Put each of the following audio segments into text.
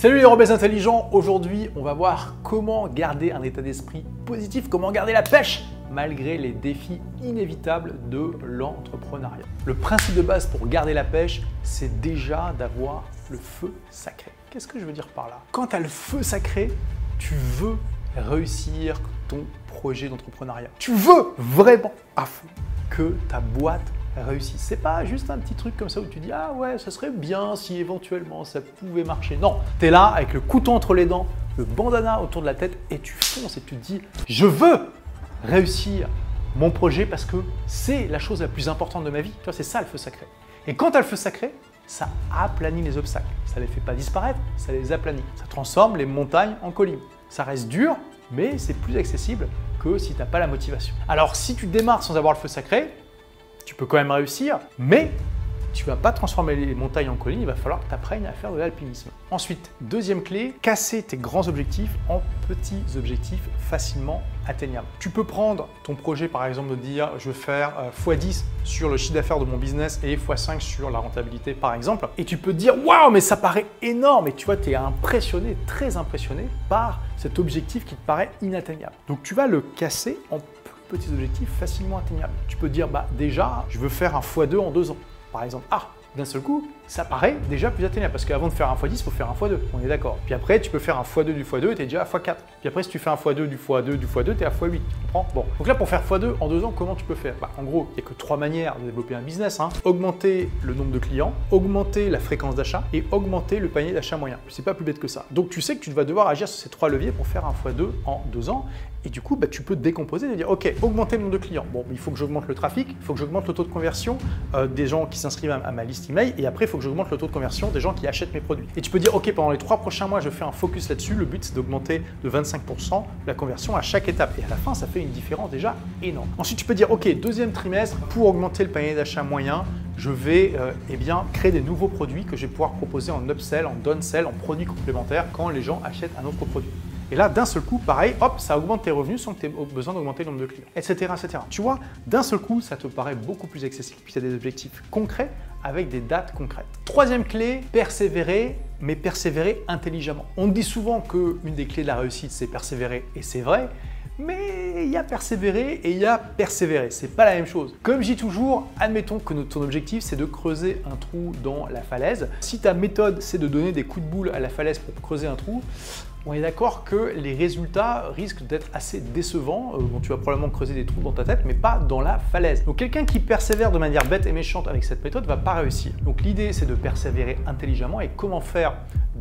Salut les rebelles intelligents, aujourd'hui on va voir comment garder un état d'esprit positif, comment garder la pêche malgré les défis inévitables de l'entrepreneuriat. Le principe de base pour garder la pêche, c'est déjà d'avoir le feu sacré. Qu'est-ce que je veux dire par là? Quand tu as le feu sacré, tu veux réussir ton projet d'entrepreneuriat. Tu veux vraiment à fond que ta boîte réussisse. C'est pas juste un petit truc comme ça où tu dis ah ouais, ça serait bien si éventuellement ça pouvait marcher. Non, tu es là avec le couteau entre les dents, le bandana autour de la tête et tu fonces et tu te dis je veux réussir mon projet parce que c'est la chose la plus importante de ma vie. Tu c'est ça le feu sacré. Et quand tu as le feu sacré, ça aplanit les obstacles. Ça les fait pas disparaître, ça les aplanit. Ça transforme les montagnes en collines. Ça reste dur, mais c'est plus accessible que si tu n'as pas la motivation. Alors si tu démarres sans avoir le feu sacré, tu peux quand même réussir, mais tu vas pas transformer les montagnes en collines, il va falloir que tu apprennes à faire de l'alpinisme. Ensuite, deuxième clé, casser tes grands objectifs en petits objectifs facilement atteignables. Tu peux prendre ton projet par exemple de dire je veux faire x10 euh, sur le chiffre d'affaires de mon business et x5 sur la rentabilité par exemple, et tu peux te dire waouh mais ça paraît énorme et tu vois tu es impressionné, très impressionné par cet objectif qui te paraît inatteignable. Donc tu vas le casser en petits objectifs facilement atteignables. Tu peux dire, bah déjà, je veux faire un x2 en deux ans, par exemple. Ah, d'un seul coup, ça paraît déjà plus atteignable. Parce qu'avant de faire un x10, il faut faire un x2. On est d'accord. Puis après, tu peux faire un x2 du x2 et tu es déjà à x4. Puis après, si tu fais un x2 du x2 du x2, tu es à x8. Tu comprends? Bon. Donc là, pour faire x2 en deux ans, comment tu peux faire? Bah, En gros, il n'y a que trois manières de développer un business. Hein. Augmenter le nombre de clients, augmenter la fréquence d'achat et augmenter le panier d'achat moyen. C'est pas plus bête que ça. Donc tu sais que tu vas devoir agir sur ces trois leviers pour faire un x2 en deux ans. Et du coup, bah, tu peux décomposer et dire, OK, augmenter le nombre de clients. Bon, il faut que j'augmente le trafic, il faut que j'augmente le taux de conversion euh, des gens qui s'inscrivent à, ma liste email, et après, il faut que j'augmente le taux de conversion des gens qui achètent mes produits. Et tu peux dire, OK, pendant les trois prochains mois, je fais un focus là-dessus. Le but, c'est d'augmenter de 25% la conversion à chaque étape. Et à la fin, ça fait une différence déjà énorme. Ensuite, tu peux dire, OK, deuxième trimestre, pour augmenter le panier d'achat moyen, je vais euh, eh bien, créer des nouveaux produits que je vais pouvoir proposer en upsell, en downsell, en produits complémentaires quand les gens achètent un autre produit. Et là, d'un seul coup, pareil, hop, ça augmente tes revenus sans que tu aies besoin d'augmenter le nombre de clients, etc. etc. Tu vois, d'un seul coup, ça te paraît beaucoup plus accessible. Puis tu as des objectifs concrets avec des dates concrètes. Troisième clé, persévérer, mais persévérer intelligemment. On dit souvent qu'une des clés de la réussite, c'est persévérer, et c'est vrai, mais il y a persévérer et il y a persévérer. C'est pas la même chose. Comme je dis toujours, admettons que ton objectif c'est de creuser un trou dans la falaise. Si ta méthode c'est de donner des coups de boule à la falaise pour creuser un trou, on est d'accord que les résultats risquent d'être assez décevants. Euh, tu vas probablement creuser des trous dans ta tête, mais pas dans la falaise. Donc quelqu'un qui persévère de manière bête et méchante avec cette méthode va pas réussir. Donc l'idée, c'est de persévérer intelligemment. Et comment faire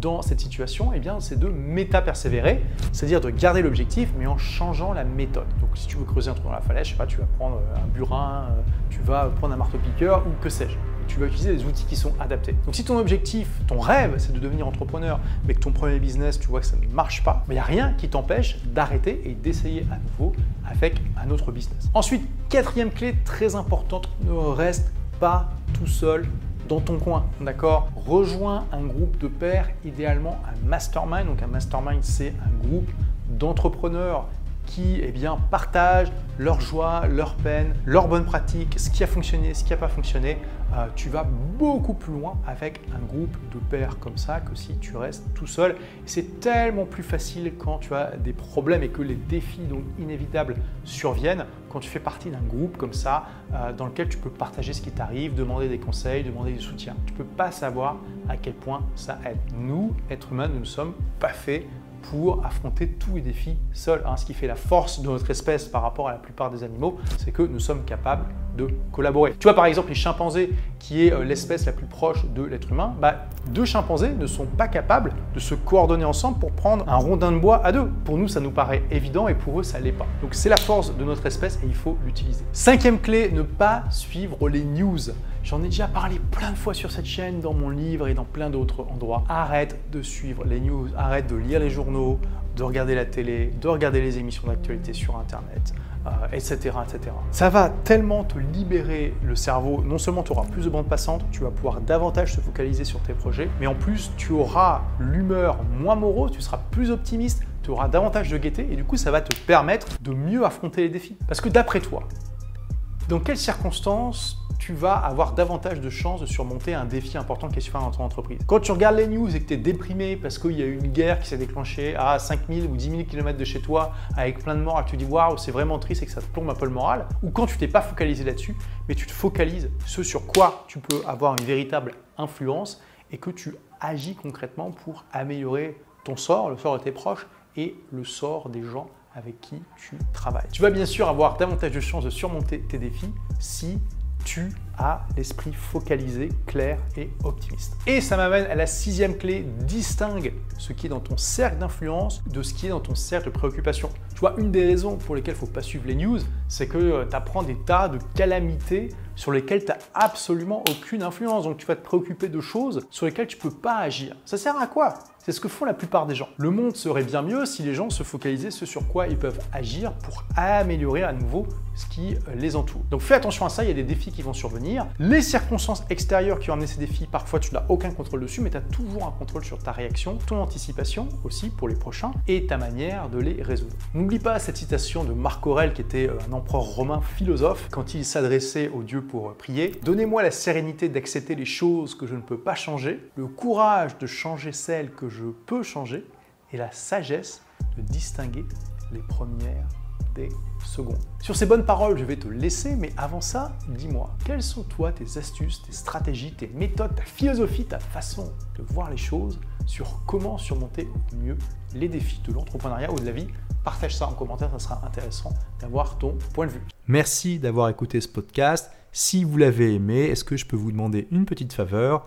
dans cette situation? Eh bien, c'est de méta-persévérer, c'est-à-dire de garder l'objectif, mais en changeant la méthode. Donc si tu veux creuser un trou dans la falaise, je sais pas, tu vas prendre un burin, euh, tu vas prendre un marteau-piqueur ou que sais-je tu vas utiliser des outils qui sont adaptés. Donc si ton objectif, ton rêve, c'est de devenir entrepreneur, mais que ton premier business, tu vois que ça ne marche pas, il n'y a rien qui t'empêche d'arrêter et d'essayer à nouveau avec un autre business. Ensuite, quatrième clé très importante, ne reste pas tout seul dans ton coin, d'accord? Rejoins un groupe de pairs, idéalement un mastermind. Donc un mastermind, c'est un groupe d'entrepreneurs qui eh bien, partagent leur joie, leur peine, leurs bonnes pratiques, ce qui a fonctionné, ce qui n'a pas fonctionné. Euh, tu vas beaucoup plus loin avec un groupe de pairs comme ça que si tu restes tout seul. C'est tellement plus facile quand tu as des problèmes et que les défis donc inévitables surviennent quand tu fais partie d'un groupe comme ça euh, dans lequel tu peux partager ce qui t'arrive, demander des conseils, demander du soutien. Tu ne peux pas savoir à quel point ça aide. Nous, êtres humains, nous ne sommes pas faits pour affronter tous les défis seuls. Hein. Ce qui fait la force de notre espèce par rapport à la plupart des animaux, c'est que nous sommes capables de collaborer. Tu vois par exemple les chimpanzés, qui est euh, l'espèce la plus proche de l'être humain, bah, deux chimpanzés ne sont pas capables de se coordonner ensemble pour prendre un rondin de bois à deux. Pour nous, ça nous paraît évident et pour eux, ça l'est pas. Donc c'est la force de notre espèce et il faut l'utiliser. Cinquième clé, ne pas suivre les news. J'en ai déjà parlé plein de fois sur cette chaîne, dans mon livre et dans plein d'autres endroits. Arrête de suivre les news, arrête de lire les journaux, de regarder la télé, de regarder les émissions d'actualité sur Internet, etc., euh, etc. Ça va tellement te libérer le cerveau. Non seulement tu auras plus de bande passante, tu vas pouvoir davantage te focaliser sur tes projets, mais en plus tu auras l'humeur moins morose, tu seras plus optimiste, tu auras davantage de gaieté et du coup ça va te permettre de mieux affronter les défis. Parce que d'après toi, Dans quelles circonstances tu vas avoir davantage de chances de surmonter un défi important qui est sur dans ton entreprise? Quand tu regardes les news et que tu es déprimé parce qu'il y a eu une guerre qui s'est déclenchée à 5000 ou 10 000 km de chez toi avec plein de morts et que tu dis waouh, c'est vraiment triste et que ça te plombe un peu le moral, ou quand tu t'es pas focalisé là-dessus, mais tu te focalises ce sur quoi tu peux avoir une véritable influence et que tu agis concrètement pour améliorer ton sort, le sort de tes proches et le sort des gens avec qui tu travailles. Tu vas bien sûr avoir davantage de chances de surmonter tes défis si tu as l'esprit focalisé, clair et optimiste. Et ça m'amène à la sixième clé, distingue ce qui est dans ton cercle d'influence de ce qui est dans ton cercle de préoccupation. Tu vois, une des raisons pour lesquelles il ne faut pas suivre les news, c'est que euh, tu apprends des tas de calamités sur lesquelles tu n'as absolument aucune influence. Donc tu vas te préoccuper de choses sur lesquelles tu ne peux pas agir. Ça sert à quoi? C'est ce que font la plupart des gens. Le monde serait bien mieux si les gens se focalisaient ce sur quoi ils peuvent agir pour améliorer à nouveau ce qui les entoure. Donc fais attention à ça, il y a des défis qui vont survenir. Les circonstances extérieures qui ont amené ces défis, parfois tu n'as aucun contrôle dessus, mais tu as toujours un contrôle sur ta réaction, ton anticipation aussi pour les prochains et ta manière de les résoudre. N'oublie pas cette citation de Marc Aurèle qui était euh, un empereur romain philosophe quand il s'adressait au Dieu pour euh, prier. Donnez-moi la sérénité d'accepter les choses que je ne peux pas changer, le courage de changer celles que je peux changer et la sagesse de distinguer les premières des secondes. Sur ces bonnes paroles, je vais te laisser, mais avant ça, dis-moi, quelles sont toi tes astuces, tes stratégies, tes méthodes, ta philosophie, ta façon de voir les choses sur comment surmonter au mieux les défis de l'entrepreneuriat ou de la vie? Partage ça en commentaire, ça sera intéressant d'avoir ton point de vue. Merci d'avoir écouté ce podcast. Si vous l'avez aimé, est-ce que je peux vous demander une petite faveur?